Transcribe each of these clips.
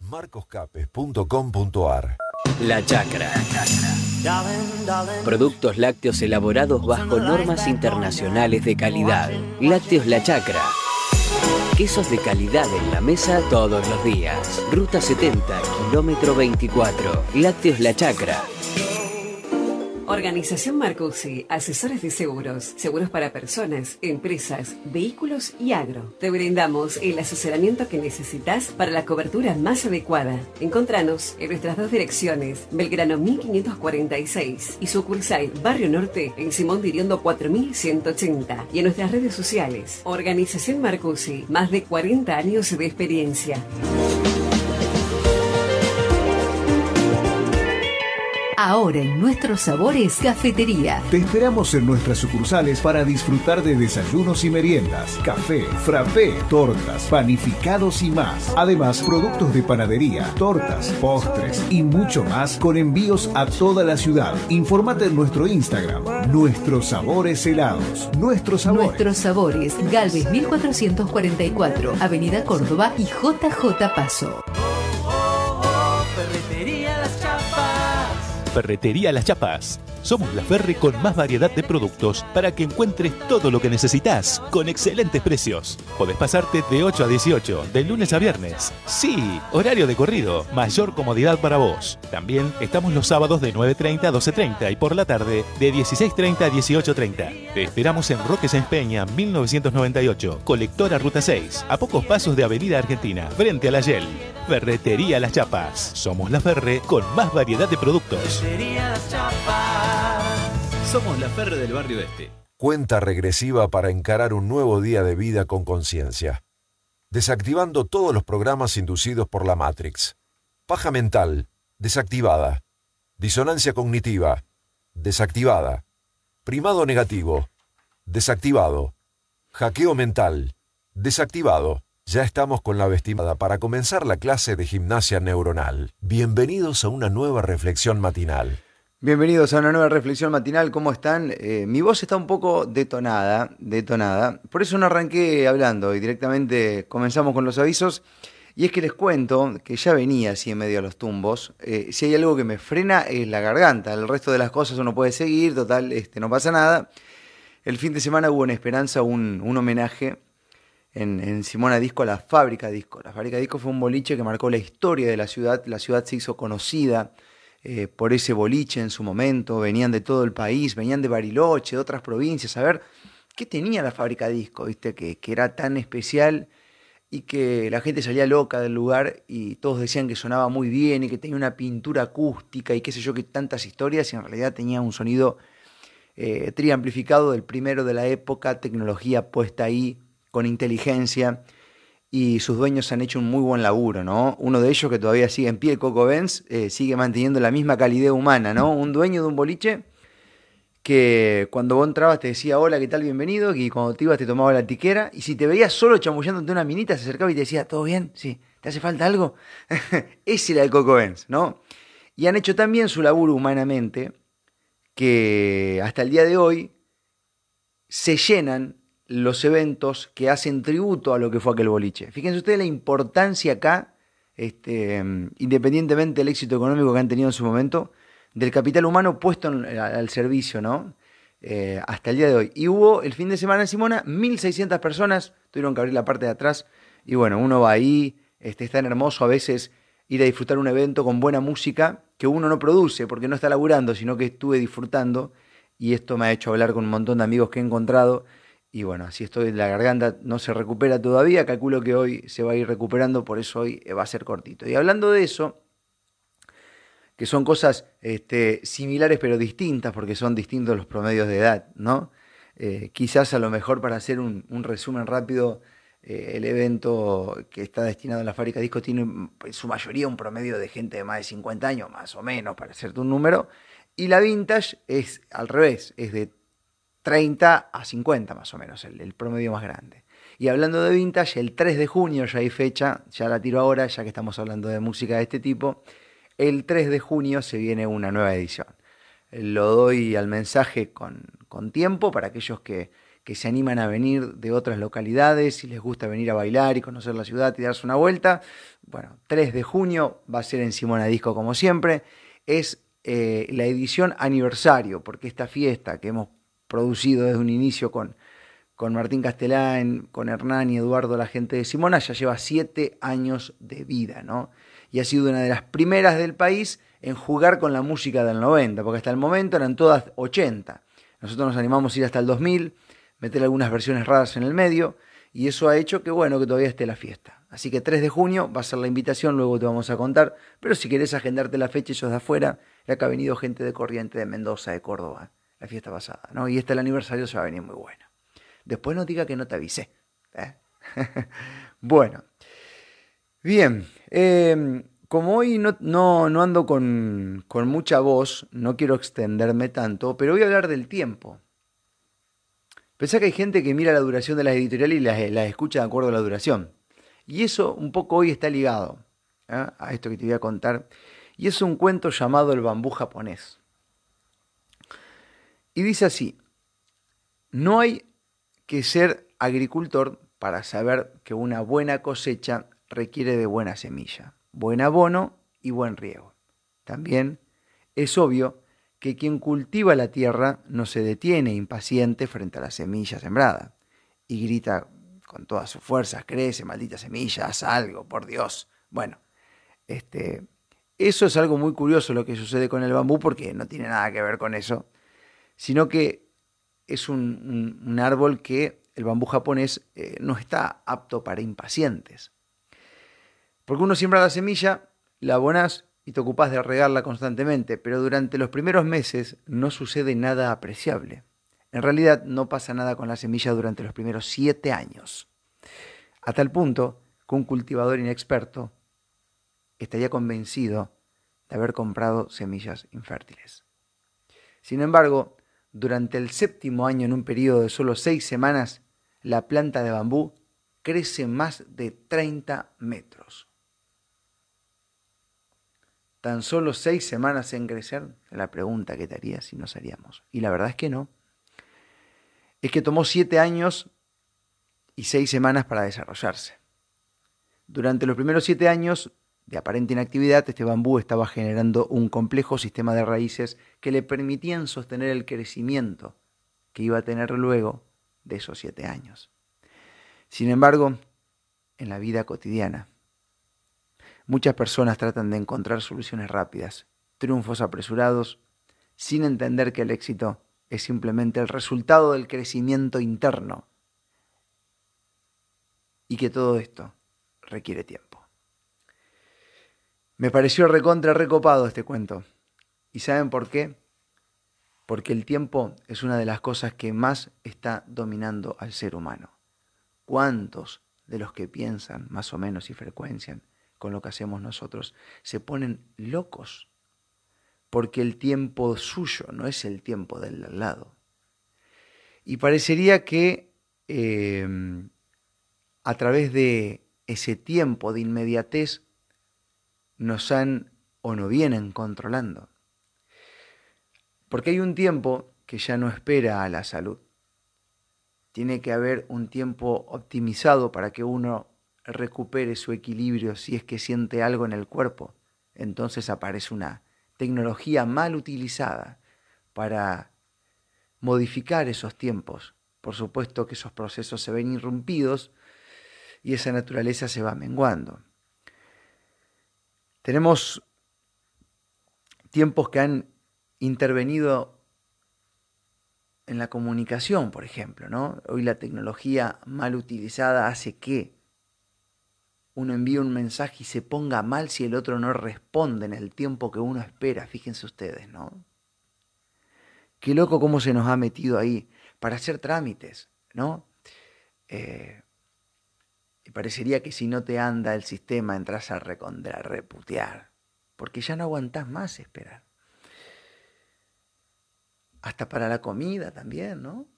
marcoscapes.com.ar La Chacra. Productos lácteos elaborados bajo normas internacionales de calidad. Lácteos La Chacra. Quesos de calidad en la mesa todos los días. Ruta 70, kilómetro 24. Lácteos La Chacra. Organización Marcusi, asesores de seguros, seguros para personas, empresas, vehículos y agro. Te brindamos el asesoramiento que necesitas para la cobertura más adecuada. Encontranos en nuestras dos direcciones, Belgrano 1546 y sucursal Barrio Norte en Simón Diriondo 4180 y en nuestras redes sociales. Organización Marcusi, más de 40 años de experiencia. Ahora en nuestros sabores, cafetería. Te esperamos en nuestras sucursales para disfrutar de desayunos y meriendas, café, frappé, tortas, panificados y más. Además, productos de panadería, tortas, postres y mucho más con envíos a toda la ciudad. Informate en nuestro Instagram, Nuestros Sabores Helados. Nuestros Sabores. Nuestros sabores, Galvez 1444, Avenida Córdoba y JJ Paso. Ferretería Las Chapas. Somos la Ferre con más variedad de productos para que encuentres todo lo que necesitas con excelentes precios. Podés pasarte de 8 a 18, de lunes a viernes. Sí, horario de corrido, mayor comodidad para vos. También estamos los sábados de 9.30 a 12.30 y por la tarde de 16.30 a 18.30. Te esperamos en Roque Sáenz Peña, 1998, colectora Ruta 6, a pocos pasos de Avenida Argentina, frente a la Yel. Ferretería Las Chapas. Somos la Ferre con más variedad de productos. Somos la Ferre del barrio este. Cuenta regresiva para encarar un nuevo día de vida con conciencia. Desactivando todos los programas inducidos por la Matrix. Paja mental, desactivada. Disonancia cognitiva, desactivada. Primado negativo, desactivado. Hackeo mental, desactivado. Ya estamos con la vestimenta para comenzar la clase de gimnasia neuronal. Bienvenidos a una nueva reflexión matinal. Bienvenidos a una nueva reflexión matinal. ¿Cómo están? Eh, mi voz está un poco detonada, detonada. Por eso no arranqué hablando y directamente comenzamos con los avisos. Y es que les cuento que ya venía así en medio de los tumbos. Eh, si hay algo que me frena es la garganta. El resto de las cosas uno puede seguir, total, este, no pasa nada. El fin de semana hubo en Esperanza un, homenaje en, en, Simona Disco a la Fábrica Disco. La Fábrica Disco fue un boliche que marcó la historia de la ciudad. La ciudad se hizo conocida eh, por ese boliche en su momento. Venían de todo el país, venían de Bariloche, de otras provincias. A ver, ¿qué tenía la Fábrica Disco? ¿Viste? Que, que era tan especial y que la gente salía loca del lugar y todos decían que sonaba muy bien y que tenía una pintura acústica y qué sé yo, que tantas historias y en realidad tenía un sonido eh, triamplificado del primero de la época, tecnología puesta ahí con inteligencia y sus dueños han hecho un muy buen laburo, ¿no? Uno de ellos que todavía sigue en pie, Coco Benz, eh, sigue manteniendo la misma calidad humana, ¿no? Un dueño de un boliche que cuando vos entrabas te decía hola, ¿qué tal? Bienvenido, y cuando te ibas te tomaba la tiquera, y si te veías solo chamullándote una minita, se acercaba y te decía, ¿todo bien? Sí, ¿te hace falta algo? Ese era el Coco Benz, ¿no? Y han hecho también su laburo humanamente, que hasta el día de hoy se llenan los eventos que hacen tributo a lo que fue aquel boliche. Fíjense ustedes la importancia acá, este, independientemente del éxito económico que han tenido en su momento, del capital humano puesto en, al servicio, ¿no? Eh, hasta el día de hoy. Y hubo el fin de semana en Simona, 1.600 personas, tuvieron que abrir la parte de atrás, y bueno, uno va ahí, este, es tan hermoso a veces ir a disfrutar un evento con buena música que uno no produce porque no está laburando, sino que estuve disfrutando, y esto me ha hecho hablar con un montón de amigos que he encontrado, y bueno, así estoy, la garganta no se recupera todavía, calculo que hoy se va a ir recuperando, por eso hoy va a ser cortito. Y hablando de eso, que son cosas este, similares pero distintas, porque son distintos los promedios de edad, ¿no? Eh, quizás a lo mejor para hacer un, un resumen rápido, eh, el evento que está destinado a la fábrica de discos tiene en su mayoría un promedio de gente de más de 50 años, más o menos, para hacerte un número, y la vintage es al revés, es de 30 a 50 más o menos, el, promedio más grande. Y hablando de vintage, el 3 de junio ya hay fecha, ya la tiro ahora, ya que estamos hablando de música de este tipo, el 3 de junio se viene una nueva edición. Lo doy al mensaje con, con tiempo para aquellos que, que, que se animan a venir de otras localidades y les gusta venir a bailar y conocer la ciudad y darse una vuelta. Bueno, 3 de junio va a ser en Simona Disco como siempre. Es eh, la edición aniversario, porque esta fiesta que hemos producido desde un inicio con, con Martín Castelán, con Hernán y Eduardo, la gente de Simona, ya lleva siete años de vida, ¿no? Y ha sido una de las primeras del país en jugar con la música del 90, porque hasta el momento eran todas 80. Nosotros nos animamos a ir hasta el 2000, meter algunas versiones raras en el medio, y eso ha hecho que, bueno, que todavía esté la fiesta. Así que 3 de junio va a ser la invitación, luego te vamos a contar, pero si querés agendarte la fecha sos de afuera, que ha venido gente de Corriente, de Mendoza, de Córdoba, la fiesta pasada, ¿no? Y este el aniversario se va a venir muy bueno. Después no diga que no te avisé. ¿eh? bueno, bien, em, como hoy no, no, ando con, con, mucha voz, no quiero extenderme tanto, pero voy a hablar del tiempo. Pensá que hay gente que mira la duración de las editoriales y las, escucha de acuerdo a la duración. Y eso un poco hoy está ligado ¿eh? a esto que te voy a contar. Y es un cuento llamado El bambú japonés. Y dice así, no hay que ser agricultor para saber que una buena cosecha requiere de buena semilla buen abono y buen riego. También es obvio que quien cultiva la tierra no se detiene impaciente frente a la semilla sembrada y grita con todas sus fuerzas, crece, maldita semilla, haz algo, por Dios. Bueno, este, eso es algo muy curioso lo que sucede con el bambú porque no tiene nada que ver con eso, sino que es un, árbol que el bambú japonés eh, no está apto para impacientes. Porque uno siembra la semilla, la abonás y te ocupás de regarla constantemente, pero durante los primeros meses no sucede nada apreciable. En realidad no pasa nada con la semilla durante los primeros siete años. A tal punto que un cultivador inexperto estaría convencido de haber comprado semillas infértiles. Sin embargo, durante el séptimo año, en un periodo de solo seis semanas, la planta de bambú crece más de 30 metros tan solo seis semanas en crecer? La pregunta que te haría si nos haríamos. Y la verdad es que no. Es que tomó siete años y seis semanas para desarrollarse. Durante los primeros siete años de aparente inactividad, este bambú estaba generando un complejo sistema de raíces que le permitían sostener el crecimiento que iba a tener luego de esos siete años. Sin embargo, en la vida cotidiana, Muchas personas tratan de encontrar soluciones rápidas, triunfos apresurados, sin entender que el éxito es simplemente el resultado del crecimiento interno y que todo esto requiere tiempo. Me pareció recontra recopado este cuento. ¿Y saben por qué? Porque el tiempo es una de las cosas que más está dominando al ser humano. ¿Cuántos de los que piensan más o menos y frecuencian con lo que hacemos nosotros, se ponen locos, porque el tiempo suyo no es el tiempo del lado. Y parecería que em, a través de ese tiempo de inmediatez nos han o no vienen controlando. Porque hay un tiempo que ya no espera a la salud. Tiene que haber un tiempo optimizado para que uno recupere su equilibrio si es que siente algo en el cuerpo, entonces aparece una tecnología mal utilizada para modificar esos tiempos. Por supuesto que esos procesos se ven irrumpidos y esa naturaleza se va menguando. Tenemos tiempos que han intervenido en la comunicación, por ejemplo, ¿no? Hoy la tecnología mal utilizada hace que uno envía un mensaje y se ponga mal si el otro no responde en el tiempo que uno espera, fíjense ustedes, ¿no? Qué loco cómo se nos ha metido ahí para hacer trámites, ¿no? Eh, y parecería que si no te anda el sistema entras a reputear, porque ya no aguantás más esperar. Hasta para la comida también, ¿no?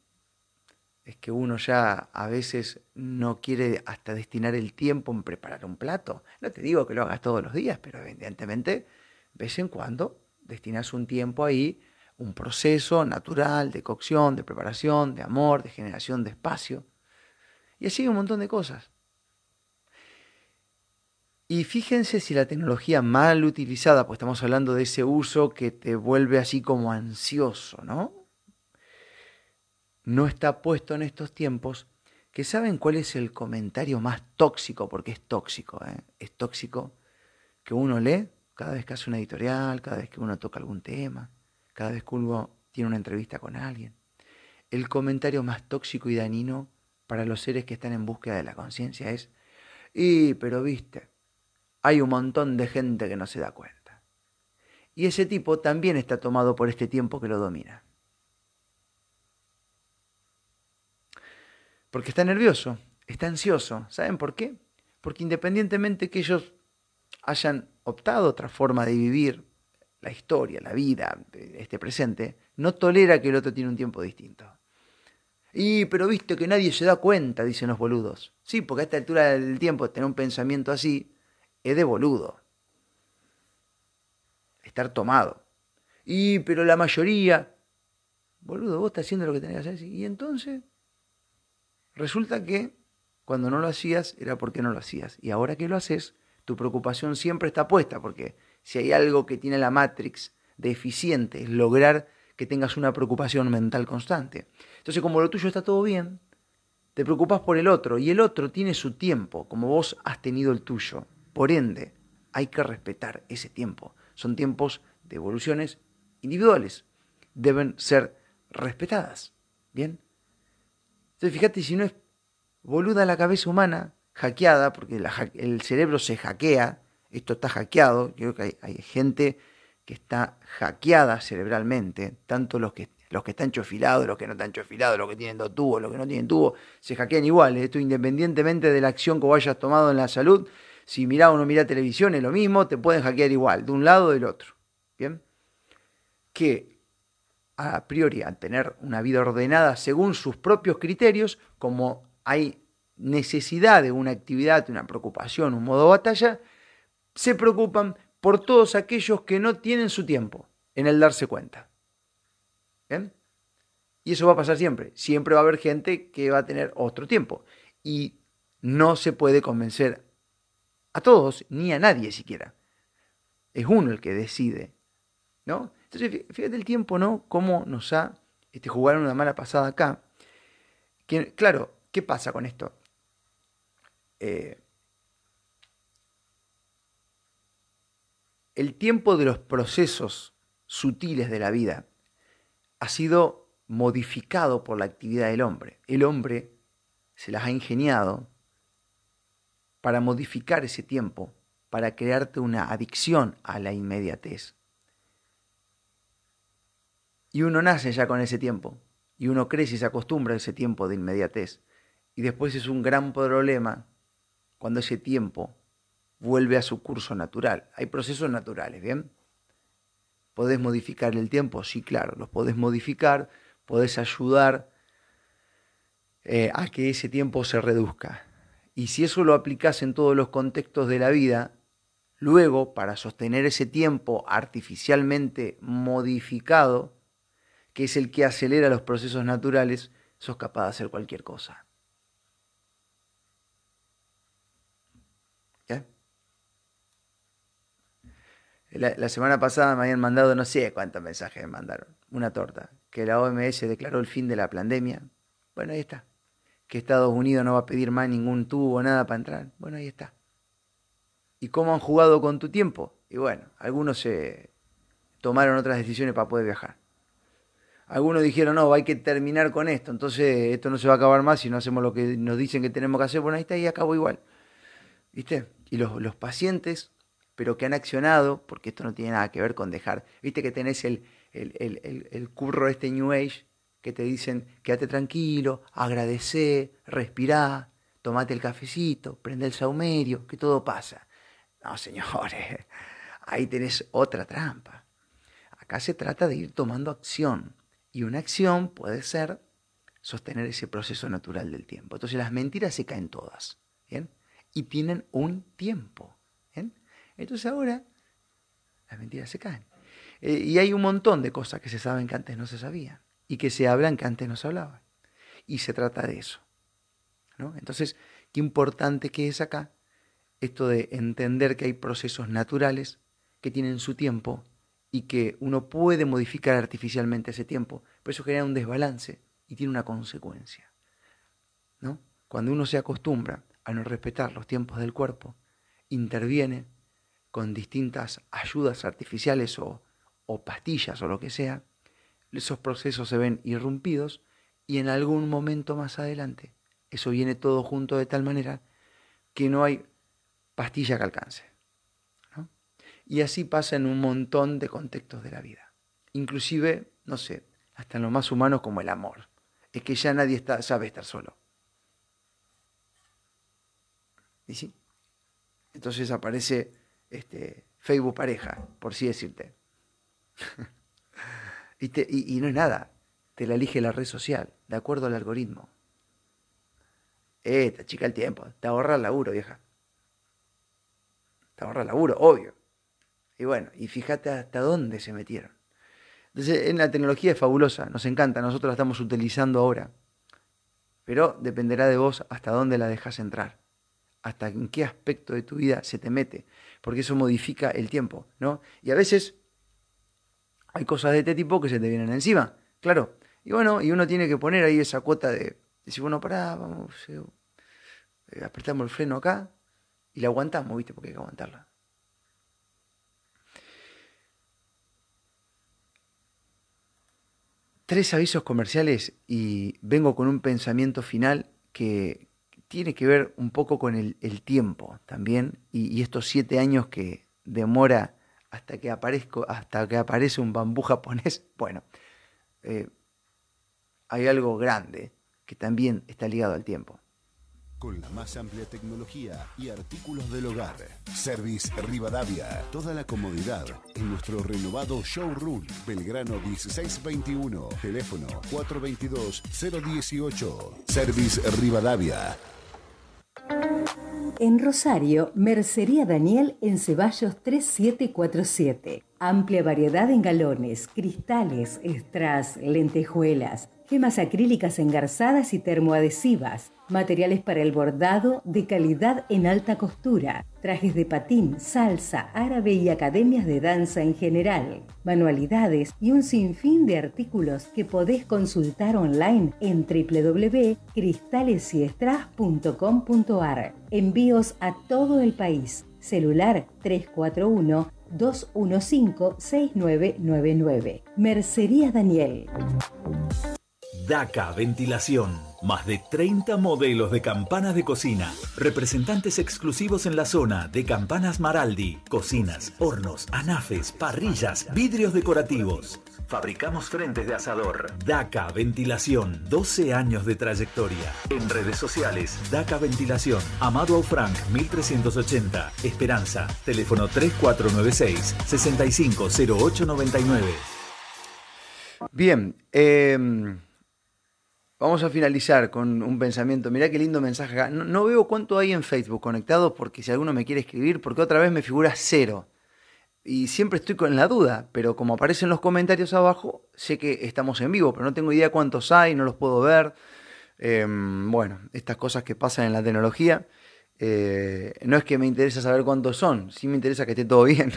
es que uno ya a veces no quiere hasta destinar el tiempo en preparar un plato. No te digo que lo hagas todos los días, pero evidentemente, vez en cuando, destinas un tiempo ahí, un proceso natural de cocción, de preparación, de amor, de generación de espacio. Y así un montón de cosas. Y fíjense si la tecnología mal utilizada, pues estamos hablando de ese uso que te vuelve así como ansioso, ¿no? No está puesto en estos tiempos, que saben cuál es el comentario más tóxico, porque es tóxico, ¿eh? es tóxico, que uno lee cada vez que hace una editorial, cada vez que uno toca algún tema, cada vez que uno tiene una entrevista con alguien. El comentario más tóxico y dañino para los seres que están en búsqueda de la conciencia es, y, pero viste, hay un montón de gente que no se da cuenta. Y ese tipo también está tomado por este tiempo que lo domina. Porque está nervioso, está ansioso. ¿Saben por qué? Porque independientemente que ellos hayan optado otra forma de vivir la historia, la vida, este presente, no tolera que el otro tiene un tiempo distinto. Y, pero viste que nadie se da cuenta, dicen los boludos. Sí, porque a esta altura del tiempo tener un pensamiento así es de boludo. Estar tomado. Y, pero la mayoría, boludo, vos estás haciendo lo que tenías que hacer. Y entonces, resulta que cuando no lo hacías era porque no lo hacías. Y ahora que lo haces, tu preocupación siempre está puesta, porque si hay algo que tiene la Matrix deficiente, es lograr que tengas una preocupación mental constante. Entonces, como lo tuyo está todo bien, te preocupas por el otro, y el otro tiene su tiempo, como vos has tenido el tuyo. Por ende, hay que respetar ese tiempo. Son tiempos de evoluciones individuales. Deben ser respetadas. ¿Bien? Entonces, fíjate, si no es boluda la cabeza humana, hackeada, porque el cerebro se hackea, esto está hackeado, creo que hay, gente que está hackeada cerebralmente, tanto los que, los que están chofilados, los que no están chofilados, los que tienen dos tubos, los que no tienen tubos, se hackean igual, esto independientemente de la acción que vayas tomado en la salud, si mira o no mira televisión es lo mismo, te pueden hackear igual, de un lado o del otro. ¿Bien? Que a priori, al tener una vida ordenada según sus propios criterios, como hay necesidad de una actividad, una preocupación, un modo de batalla, se preocupan por todos aquellos que no tienen su tiempo en el darse cuenta. ¿Bien? Y eso va a pasar siempre. Siempre va a haber gente que va a tener otro tiempo. Y no se puede convencer a todos, ni a nadie siquiera. Es uno el que decide, ¿no? Entonces, fíjate el tiempo, ¿no? Cómo nos ha este, jugado una mala pasada acá. Claro, ¿qué pasa con esto? Eh, el tiempo de los procesos sutiles de la vida ha sido modificado por la actividad del hombre. El hombre se las ha ingeniado para modificar ese tiempo, para crearte una adicción a la inmediatez. Y uno nace ya con ese tiempo, y uno crece y se acostumbra a ese tiempo de inmediatez. Y después es un gran problema cuando ese tiempo vuelve a su curso natural. Hay procesos naturales, ¿bien? ¿Podés modificar el tiempo? Sí, claro, los podés modificar, podés ayudar eh, a que ese tiempo se reduzca. Y si eso lo aplicas en todos los contextos de la vida, luego, para sostener ese tiempo artificialmente modificado, que es el que acelera los procesos naturales, sos capaz de hacer cualquier cosa. La, la, semana pasada me habían mandado no sé cuántos mensajes me mandaron. Una torta. Que la OMS declaró el fin de la pandemia. Bueno, ahí está que Estados Unidos no va a pedir más ningún tubo, nada para entrar. Bueno, ahí está. ¿Y cómo han jugado con tu tiempo? Y bueno, algunos se tomaron otras decisiones para poder viajar. Algunos dijeron, no, hay que terminar con esto, entonces esto no se va a acabar más si no hacemos lo que nos dicen que tenemos que hacer. Bueno, ahí está, y acabó igual. ¿Viste? Y los, los pacientes, pero que han accionado, porque esto no tiene nada que ver con dejar. ¿Viste que tenés el, el, el, el curro este New Age? Que te dicen quédate tranquilo, agradece, respirá, tomate el cafecito, prende el saumerio, que todo pasa. No, señores, ahí tenés otra trampa. Acá se trata de ir tomando acción y una acción puede ser sostener ese proceso natural del tiempo. Entonces las mentiras se caen todas, ¿bien? Y tienen un tiempo. Entonces ahora las mentiras se caen. Eh, y hay un montón de cosas que se saben que antes no se sabían y que se hablan que antes no se hablaban. Y se trata de eso. ¿no? Entonces, qué importante que es acá esto de entender que hay procesos naturales que tienen su tiempo y que uno puede modificar artificialmente ese tiempo, pero eso genera un desbalance y tiene una consecuencia. ¿no? Cuando uno se acostumbra a no respetar los tiempos del cuerpo, interviene con distintas ayudas artificiales o, o pastillas o lo que sea, esos procesos se ven irrumpidos y en algún momento más adelante eso viene todo junto de tal manera que no hay pastilla que alcance. Y así pasa en un montón de contextos de la vida. Inclusive, no sé, hasta en lo más humano como el amor. Es que ya nadie está, sabe estar solo. ¿Y sí? Entonces aparece este, Facebook pareja, por si decirte. y, no es nada, te la elige la red social, de acuerdo al algoritmo. Eh, te chica el tiempo, te ahorra el laburo, vieja. Te ahorra el laburo, obvio. Y bueno, y fíjate hasta dónde se metieron. Entonces, en la tecnología es fabulosa, nos encanta, nosotros la estamos utilizando ahora. Pero dependerá de vos hasta dónde la dejas entrar, hasta en qué aspecto de tu vida se te mete, porque eso modifica el tiempo, ¿no? Y a veces hay cosas de este tipo que se te vienen encima, claro. Y bueno, y uno tiene que poner ahí esa cuota de decir, bueno, pará, vamos, eh, apretamos el freno acá y la aguantamos, ¿viste? Porque hay que aguantarla. tres avisos comerciales y vengo con un pensamiento final que tiene que ver un poco con el, tiempo también y, estos siete años que demora hasta que, aparezco, hasta que aparece un bambú japonés. Bueno, eh, hay algo grande que también está ligado al tiempo con la más amplia tecnología y artículos del hogar. Service Rivadavia, toda la comodidad en nuestro renovado showroom Belgrano 1621, teléfono 422-018. Service Rivadavia. En Rosario, Mercería Daniel en Ceballos 3747. Amplia variedad en galones, cristales, strass, lentejuelas, gemas acrílicas engarzadas y termoadhesivas materiales para el bordado de calidad en alta costura, trajes de patín, salsa, árabe y academias de danza en general, manualidades y un sinfín de artículos que podés consultar online en www.cristalesyestras.com.ar. Envíos a todo el país. Celular 341 215 6999. Mercería Daniel. DACA Ventilación. Más de 30 modelos de campanas de cocina. Representantes exclusivos en la zona de Campanas Maraldi. Cocinas, hornos, anafes, parrillas, vidrios decorativos. Fabricamos frentes de asador. DACA Ventilación. 12 años de trayectoria. En redes sociales, DACA Ventilación. Amado Aufranc, 1380. Esperanza. Teléfono 3496 650899. Bien, eh Vamos a finalizar con un pensamiento. Mirá qué lindo mensaje acá. No, veo cuánto hay en Facebook conectado porque si alguno me quiere escribir, porque otra vez me figura cero. Y siempre estoy con la duda, pero como aparecen los comentarios abajo, sé que estamos en vivo, pero no tengo idea cuántos hay, no los puedo ver. Em, bueno, estas cosas que pasan en la tecnología. Eh, no es que me interesa saber cuántos son, sí me interesa que esté todo bien.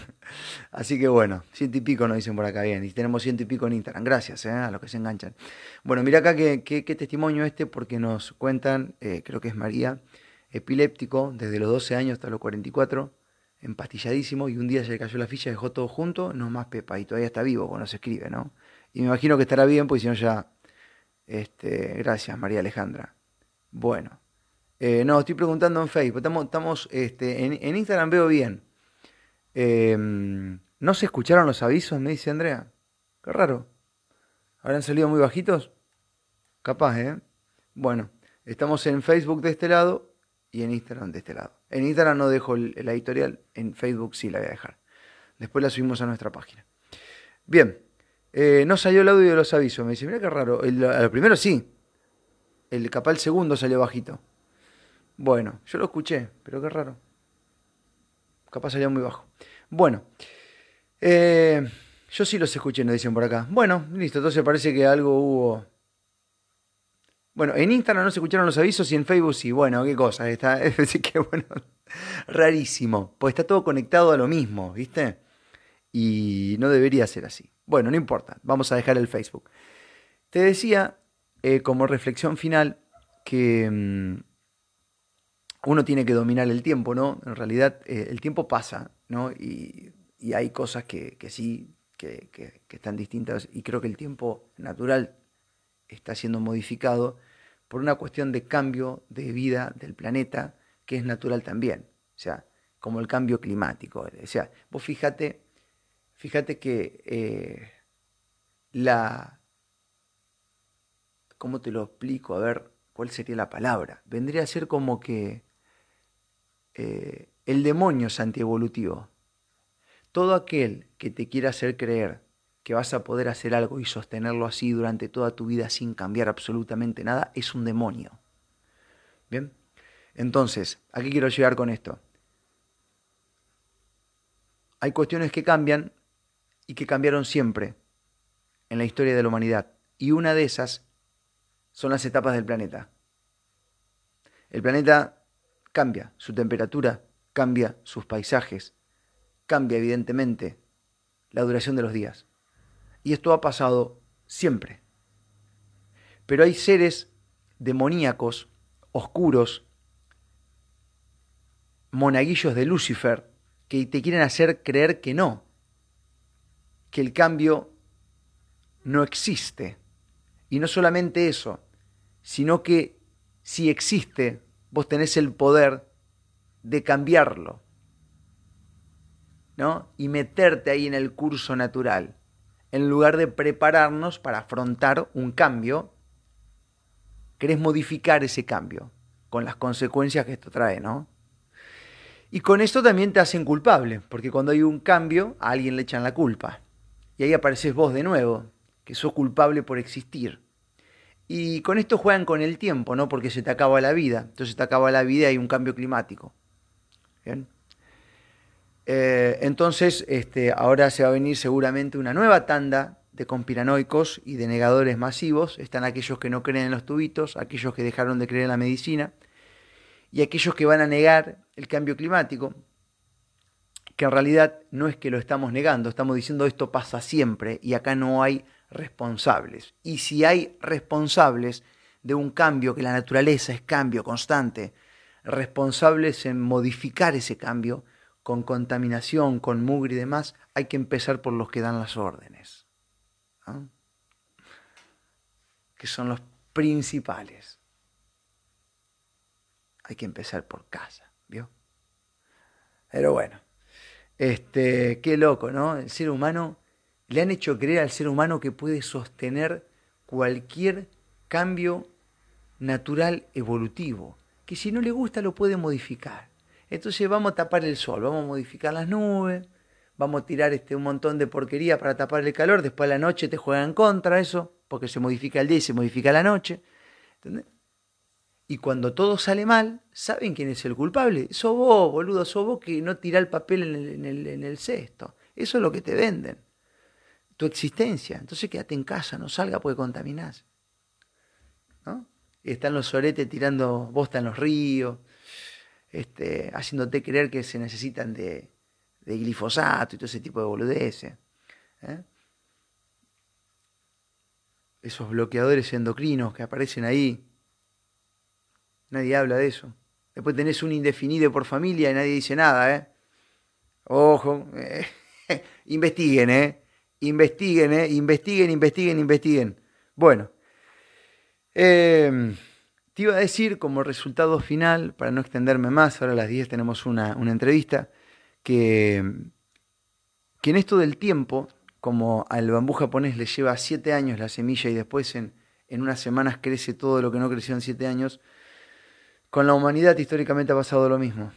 Así que bueno, ciento y pico nos dicen por acá bien. Y tenemos ciento y pico en Instagram. Gracias eh, a los que se enganchan. Bueno, mira acá qué, testimonio este, porque nos cuentan, eh, creo que es María, epiléptico desde los 12 años hasta los 44, empastilladísimo, y un día se le cayó la ficha, dejó todo junto, no más Pepa, y todavía está vivo cuando se escribe, ¿no? Y me imagino que estará bien, pues si no ya. Este, gracias, María Alejandra. Bueno. Eh, no, estoy preguntando en Facebook. Estamos, estamos este, en, Instagram veo bien. Em, ¿No se escucharon los avisos? Me dice Andrea. Qué raro. ¿Habrán salido muy bajitos? Capaz, ¿eh? Bueno, estamos en Facebook de este lado y en Instagram de este lado. En Instagram no dejo la editorial, en Facebook sí la voy a dejar. Después la subimos a nuestra página. Bien, eh, no salió el audio de los avisos. Me dice, mira qué raro. El, lo primero sí. El capaz el segundo salió bajito. Bueno, yo lo escuché, pero qué raro. Capaz salió muy bajo. Bueno, eh, Yo sí los escuché, nos dicen por acá. Bueno, listo, entonces parece que algo hubo. Bueno, en Instagram no se escucharon los avisos y en Facebook sí. Bueno, qué cosa. Está, es decir, que bueno, rarísimo. Pues está todo conectado a lo mismo, ¿viste? Y no debería ser así. Bueno, no importa. Vamos a dejar el Facebook. Te decía, eh, como reflexión final, que mm, uno tiene que dominar el tiempo, ¿no? En realidad, eh, el tiempo pasa, ¿no? Y, y hay cosas que, sí que, están distintas y creo que el tiempo natural está siendo modificado por una cuestión de cambio de vida del planeta que es natural también, o sea, como el cambio climático. O sea, vos fíjate, fíjate que eh, la... ¿Cómo te lo explico? A ver, ¿cuál sería la palabra? Vendría a ser como que eh, el demonio es antievolutivo. Todo aquel que te quiera hacer creer que vas a poder hacer algo y sostenerlo así durante toda tu vida sin cambiar absolutamente nada es un demonio. Bien, entonces, ¿a qué quiero llegar con esto? Hay cuestiones que cambian y que cambiaron siempre en la historia de la humanidad. Y una de esas son las etapas del planeta. El planeta cambia su temperatura, cambia sus paisajes, cambia evidentemente la duración de los días. Y esto ha pasado siempre. Pero hay seres demoníacos, oscuros, monaguillos de Lucifer, que te quieren hacer creer que no, que el cambio no existe. Y no solamente eso, sino que si existe, vos tenés el poder de cambiarlo. ¿no? y meterte ahí en el curso natural, en lugar de prepararnos para afrontar un cambio, querés modificar ese cambio, con las consecuencias que esto trae, ¿no? Y con esto también te hacen culpable, porque cuando hay un cambio, a alguien le echan la culpa. Y ahí apareces vos de nuevo, que sos culpable por existir. Y con esto juegan con el tiempo, ¿no? Porque se te acaba la vida. Entonces te acaba la vida y hay un cambio climático. Eh, entonces, este, ahora se va a venir seguramente una nueva tanda de conspiranoicos y de negadores masivos. Están aquellos que no creen en los tubitos, aquellos que dejaron de creer en la medicina y aquellos que van a negar el cambio climático, que en realidad no es que lo estamos negando, estamos diciendo esto pasa siempre y acá no hay responsables. Y si hay responsables de un cambio, que la naturaleza es cambio constante, responsables en modificar ese cambio, con contaminación, con mugre y demás, hay que empezar por los que dan las órdenes, que son los principales. Hay que empezar por casa, ¿vio? Pero bueno, este, qué loco, ¿no? El ser humano, le han hecho creer al ser humano que puede sostener cualquier cambio natural evolutivo, que si no le gusta lo puede modificar. Entonces vamos a tapar el sol, vamos a modificar las nubes, vamos a tirar este, un montón de porquería para tapar el calor, después a la noche te juegan contra eso, porque se modifica el día y se modifica la noche. Y cuando todo sale mal, ¿saben quién es el culpable? Sos vos, boludo, sos vos que no tira el papel en el, en el cesto. Eso es lo que te venden. Tu existencia. Entonces quédate en casa, no salga porque contaminás. ¿No? están los soretes tirando bosta en los ríos este, haciéndote creer que se necesitan de, glifosato y todo ese tipo de boludeces. ¿eh? Esos bloqueadores endocrinos que aparecen ahí. Nadie habla de eso. Después tenés un indefinido por familia y nadie dice nada, ¿eh? Ojo, investiguen, ¿eh? Investiguen, ¿eh? Investiguen, investiguen, investiguen. Bueno. Eh, te iba a decir como resultado final, para no extenderme más, ahora a las 10 tenemos una, entrevista, que, que, en esto del tiempo, como al bambú japonés le lleva 7 años la semilla y después en, en unas semanas crece todo lo que no creció en 7 años, con la humanidad históricamente ha pasado lo mismo.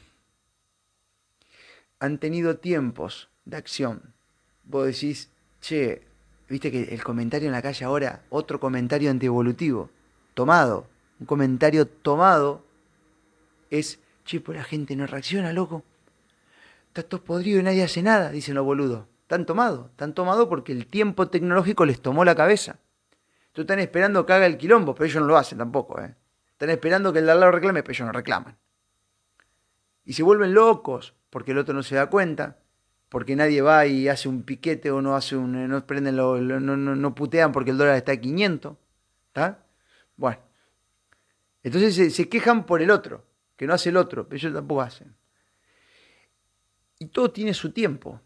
Han tenido tiempos de acción. Vos decís, che, viste que el comentario en la calle ahora, otro comentario antievolutivo, tomado, un comentario tomado es, che, pues la gente no reacciona, loco. Está todo podrido y nadie hace nada, dicen los boludos. Están tomados, están tomados porque el tiempo tecnológico les tomó la cabeza. Tú están esperando que haga el quilombo, pero ellos no lo hacen tampoco. ¿eh? Están esperando que el de al lado reclame, pero ellos no reclaman. Y se vuelven locos porque el otro no se da cuenta, porque nadie va y hace un piquete o no hace un no prenden lo, no, no, putean porque el dólar está a 500, ¿está? Bueno. Entonces se, se, quejan por el otro, que no hace el otro, pero ellos tampoco hacen. Y todo tiene su tiempo.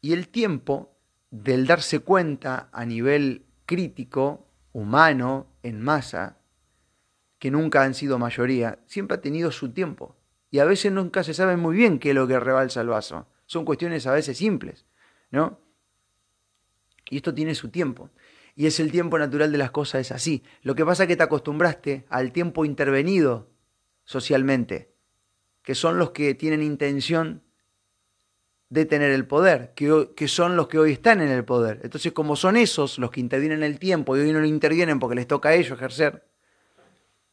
Y el tiempo del darse cuenta a nivel crítico, humano, en masa, que nunca han sido mayoría, siempre ha tenido su tiempo. Y a veces nunca se sabe muy bien qué es lo que rebalsa el vaso. Son cuestiones a veces simples, ¿no? Y esto tiene su tiempo. Y es el tiempo natural de las cosas, es así. Lo que pasa es que te acostumbraste al tiempo intervenido socialmente, que son los que tienen intención de tener el poder, que, son los que hoy están en el poder. Entonces, como son esos los que intervienen el tiempo y hoy no lo intervienen porque les toca a ellos ejercer,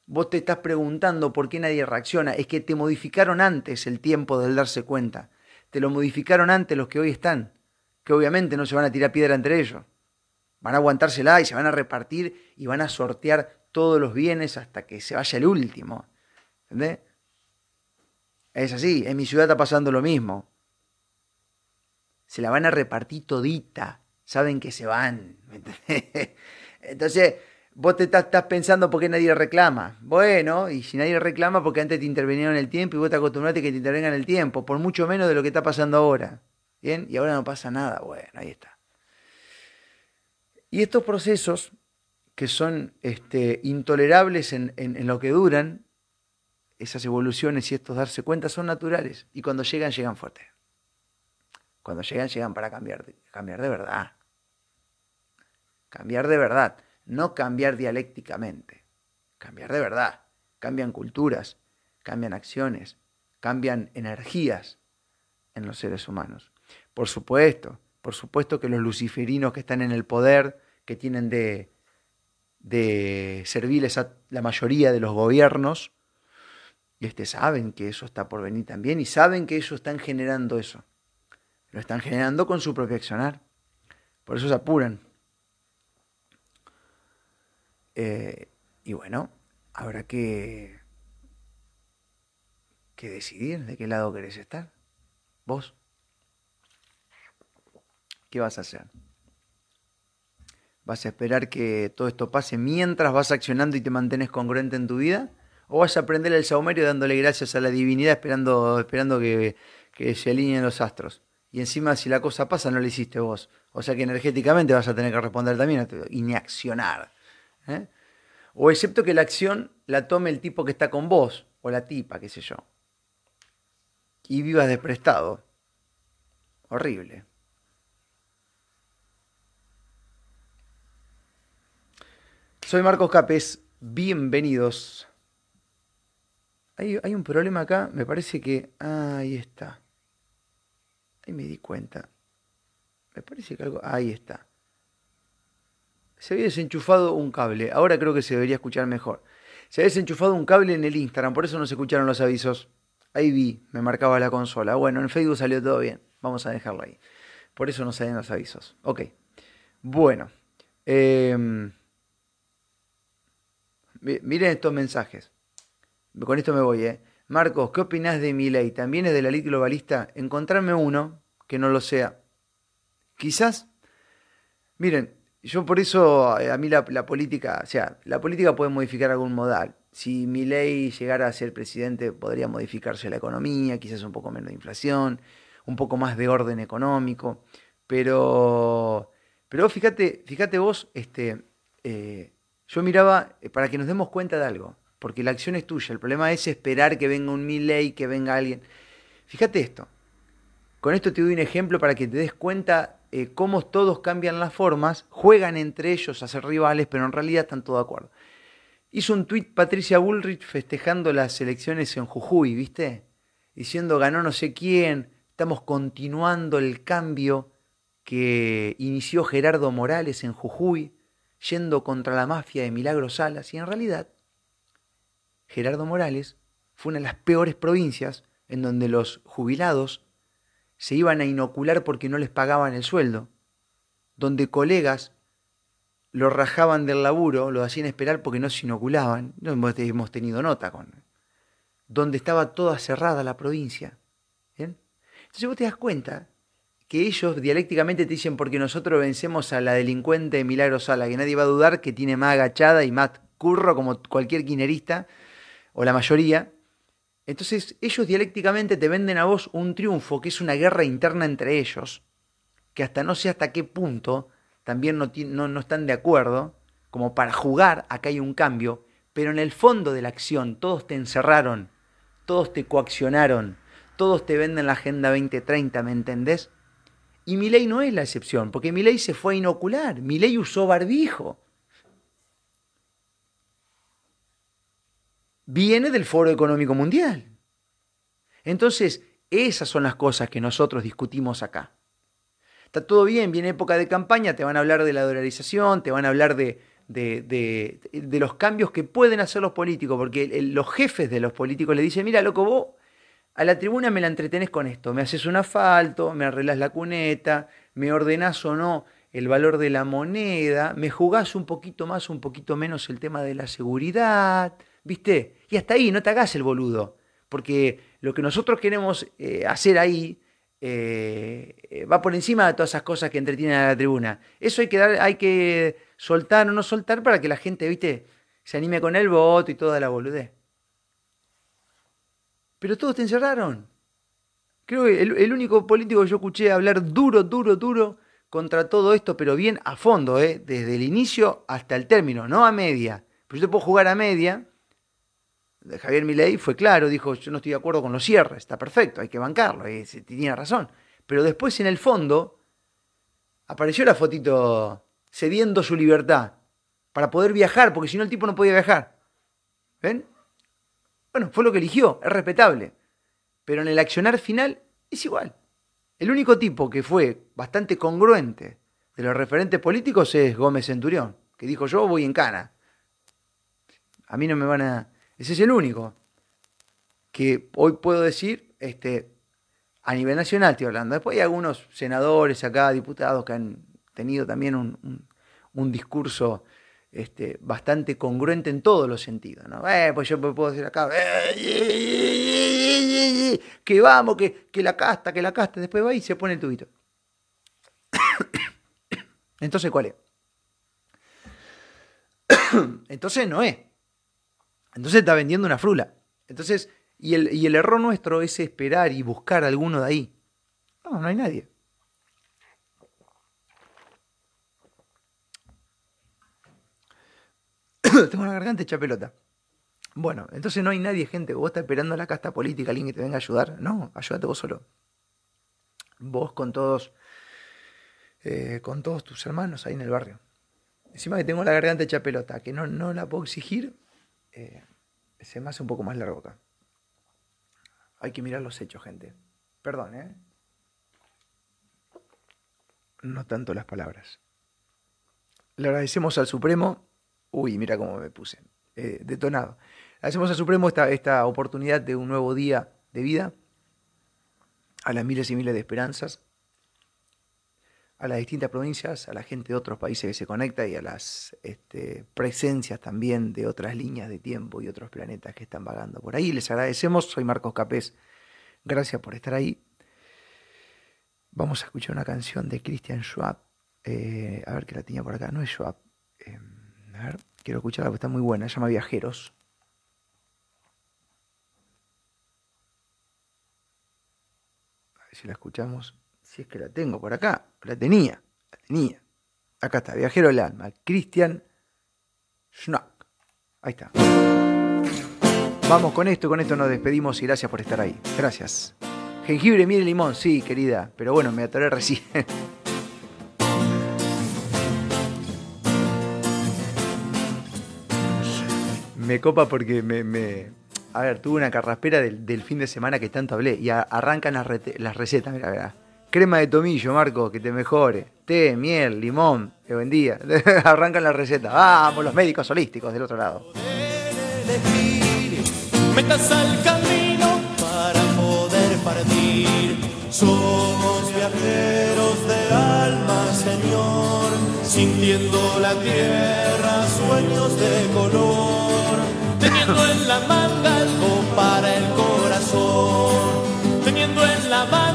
vos te estás preguntando por qué nadie reacciona. Es que te modificaron antes el tiempo del darse cuenta. Te lo modificaron antes los que hoy están, que obviamente no se van a tirar piedra entre ellos. Van a aguantársela y se van a repartir y van a sortear todos los bienes hasta que se vaya el último. ¿Entendés? Es así, en mi ciudad está pasando lo mismo se la van a repartir todita. Saben que se van. Entonces, vos te estás, pensando por qué nadie reclama. Bueno, y si nadie reclama, porque antes te intervinieron el tiempo y vos te acostumbraste que te intervengan el tiempo, por mucho menos de lo que está pasando ahora. ¿Bien? Y ahora no pasa nada. Bueno, ahí está. Y estos procesos que son este, intolerables en, en lo que duran, esas evoluciones y estos darse cuenta son naturales. Y cuando llegan, llegan fuertes. Cuando llegan, llegan para cambiar, cambiar de verdad. Cambiar de verdad, no cambiar dialécticamente. Cambiar de verdad. Cambian culturas, cambian acciones, cambian energías en los seres humanos. Por supuesto, por supuesto que los luciferinos que están en el poder, que tienen de, de servirles a la mayoría de los gobiernos, este, saben que eso está por venir también y saben que ellos están generando eso. Lo están generando con su propio accionar. Por eso se apuran. Eh, y bueno, habrá que, que decidir de qué lado querés estar. Vos. ¿Qué vas a hacer? ¿Vas a esperar que todo esto pase mientras vas accionando y te mantienes congruente en tu vida? ¿O vas a aprender el saumerio dándole gracias a la divinidad esperando, esperando que, se alineen los astros? y encima si la cosa pasa no la hiciste vos. O sea que energéticamente vas a tener que responder también y ni accionar. ¿Eh? O excepto que la acción la tome el tipo que está con vos, o la tipa, qué sé yo. Y vivas desprestado. Horrible. Soy Marcos Capes, bienvenidos. Hay, un problema acá, me parece que... Ah, ahí está. Ahí me di cuenta. Me parece que algo... Ahí está. Se había desenchufado un cable. Ahora creo que se debería escuchar mejor. Se había desenchufado un cable en el Instagram, por eso no se escucharon los avisos. Ahí vi, me marcaba la consola. Bueno, en Facebook salió todo bien. Vamos a dejarlo ahí. Por eso no salen los avisos. Ok. Bueno. Em, miren estos mensajes. Con esto me voy, ¿eh? Marcos, ¿qué opinás de mi ley? ¿También es de la ley globalista? Encontrarme uno que no lo sea. Quizás, miren, yo por eso eh, a mí la, política, o sea, la política puede modificar algún modal. Si mi ley llegara a ser presidente, podría modificarse la economía, quizás un poco menos de inflación, un poco más de orden económico. Pero, pero fíjate, fíjate vos, este, eh, yo miraba, eh, para que nos demos cuenta de algo, porque la acción es tuya. El problema es esperar que venga un ley, que venga alguien. Fíjate esto. Con esto te doy un ejemplo para que te des cuenta eh, cómo todos cambian las formas, juegan entre ellos a ser rivales, pero en realidad están todos de acuerdo. Hizo un tuit Patricia Bullrich festejando las elecciones en Jujuy, ¿viste? Diciendo ganó no sé quién, estamos continuando el cambio que inició Gerardo Morales en Jujuy, yendo contra la mafia de Milagro Salas, y en realidad Gerardo Morales fue una de las peores provincias en donde los jubilados se iban a inocular porque no les pagaban el sueldo, donde colegas lo rajaban del laburo, lo hacían esperar porque no se inoculaban, no hemos tenido nota con, donde estaba toda cerrada la provincia. Entonces vos te das cuenta que ellos dialécticamente te dicen porque nosotros vencemos a la delincuente Milagro Sala, que nadie va a dudar que tiene más agachada y más curro como cualquier quinerista, o la mayoría. Entonces ellos dialécticamente te venden a vos un triunfo que es una guerra interna entre ellos, que hasta no sé hasta qué punto también no, no, no están de acuerdo, como para jugar, acá hay un cambio, pero en el fondo de la acción todos te encerraron, todos te coaccionaron, todos te venden la Agenda 2030, ¿me entendés? Y mi ley no es la excepción, porque mi ley se fue a inocular, mi ley usó barbijo. Viene del Foro Económico Mundial. Entonces, esas son las cosas que nosotros discutimos acá. Está todo bien, viene época de campaña, te van a hablar de la dolarización, te van a hablar de, de, de, los cambios que pueden hacer los políticos, porque los jefes de los políticos le dicen, mira, loco, vos a la tribuna me la entretenés con esto, me haces un asfalto, me arreglas la cuneta, me ordenás o no el valor de la moneda, me jugás un poquito más, un poquito menos el tema de la seguridad, ¿viste? Y hasta ahí, no te hagas el boludo, porque lo que nosotros queremos eh, hacer ahí eh, eh, va por encima de todas esas cosas que entretienen a la tribuna. Eso hay que, dar, hay que soltar o no soltar para que la gente, ¿viste? Se anime con el voto y toda la boludez. Pero todos te encerraron. Creo que el, único político que yo escuché hablar duro, duro, duro contra todo esto, pero bien a fondo, ¿eh? desde el inicio hasta el término, no a media. Pero yo te puedo jugar a media. Javier Milei fue claro, dijo, yo no estoy de acuerdo con los cierres, está perfecto, hay que bancarlo, y tiene razón. Pero después en el fondo apareció la fotito cediendo su libertad para poder viajar, porque si no el tipo no podía viajar. ¿Ven? Bueno, fue lo que eligió, es respetable. Pero en el accionar final es igual. El único tipo que fue bastante congruente de los referentes políticos es Gómez Centurión, que dijo yo voy en cana. A mí no me van a... Ese es el único que hoy puedo decir, este, a nivel nacional estoy hablando. Después hay algunos senadores acá, diputados que han tenido también un, discurso este, bastante congruente en todos los sentidos. ¿no? Eh, pues yo puedo decir acá, eh, que vamos, que, que, la casta, que la casta, después va y se pone el tubito. Entonces, ¿cuál es? Entonces no es. Entonces está vendiendo una frula. Entonces, y el, y el error nuestro es esperar y buscar a alguno de ahí. No, no hay nadie. tengo una garganta hecha pelota. Bueno, entonces no hay nadie, gente. Vos estás esperando la casta política, alguien que te venga a ayudar. No, ayúdate vos solo. Vos con todos, eh, con todos tus hermanos ahí en el barrio. Encima que tengo la garganta hecha pelota, que no, no la puedo exigir, eh, se me hace un poco más largo acá. Hay que mirar los hechos, gente. Perdón, ¿eh? No tanto las palabras. Le agradecemos al Supremo Uy, mira cómo me puse. Eh, detonado. Hacemos al Supremo esta, esta oportunidad de un nuevo día de vida, a las miles y miles de esperanzas, a las distintas provincias, a la gente de otros países que se conecta y a las este, presencias también de otras líneas de tiempo y otros planetas que están vagando por ahí. Les agradecemos, soy Marcos Capés, gracias por estar ahí. Vamos a escuchar una canción de Christian Schwab, eh, a ver qué la tenía por acá, no es Schwab. Em, a ver, quiero escucharla porque está muy buena. Se llama Viajeros. A ver si la escuchamos. Si es que la tengo por acá. La tenía. La tenía. Acá está, Viajero del Alma. Christian Schnack. Ahí está. Vamos con esto, con esto nos despedimos y gracias por estar ahí. Gracias. Jengibre, miel limón, sí, querida. Pero bueno, me atoré recién. me copa porque me, A ver, tuve una carraspera del, fin de semana que tanto hablé. Y arrancan las, las recetas, mira, mira. Crema de tomillo, Marco, que te mejore. Té, miel, limón, que vendía. Arrancan la receta. Vamos, los médicos holísticos del otro lado. metas al camino para poder partir. Somos viajeros de alma, Señor, sintiendo la tierra, sueños de color, teniendo en la manga algo para el corazón, teniendo en la manga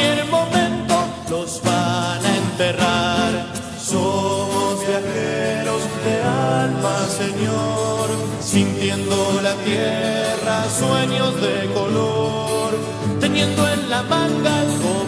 cualquier momento los van a enterrar. Somos viajeros de alma, Señor, sintiendo la tierra, sueños de color, teniendo en la manga algo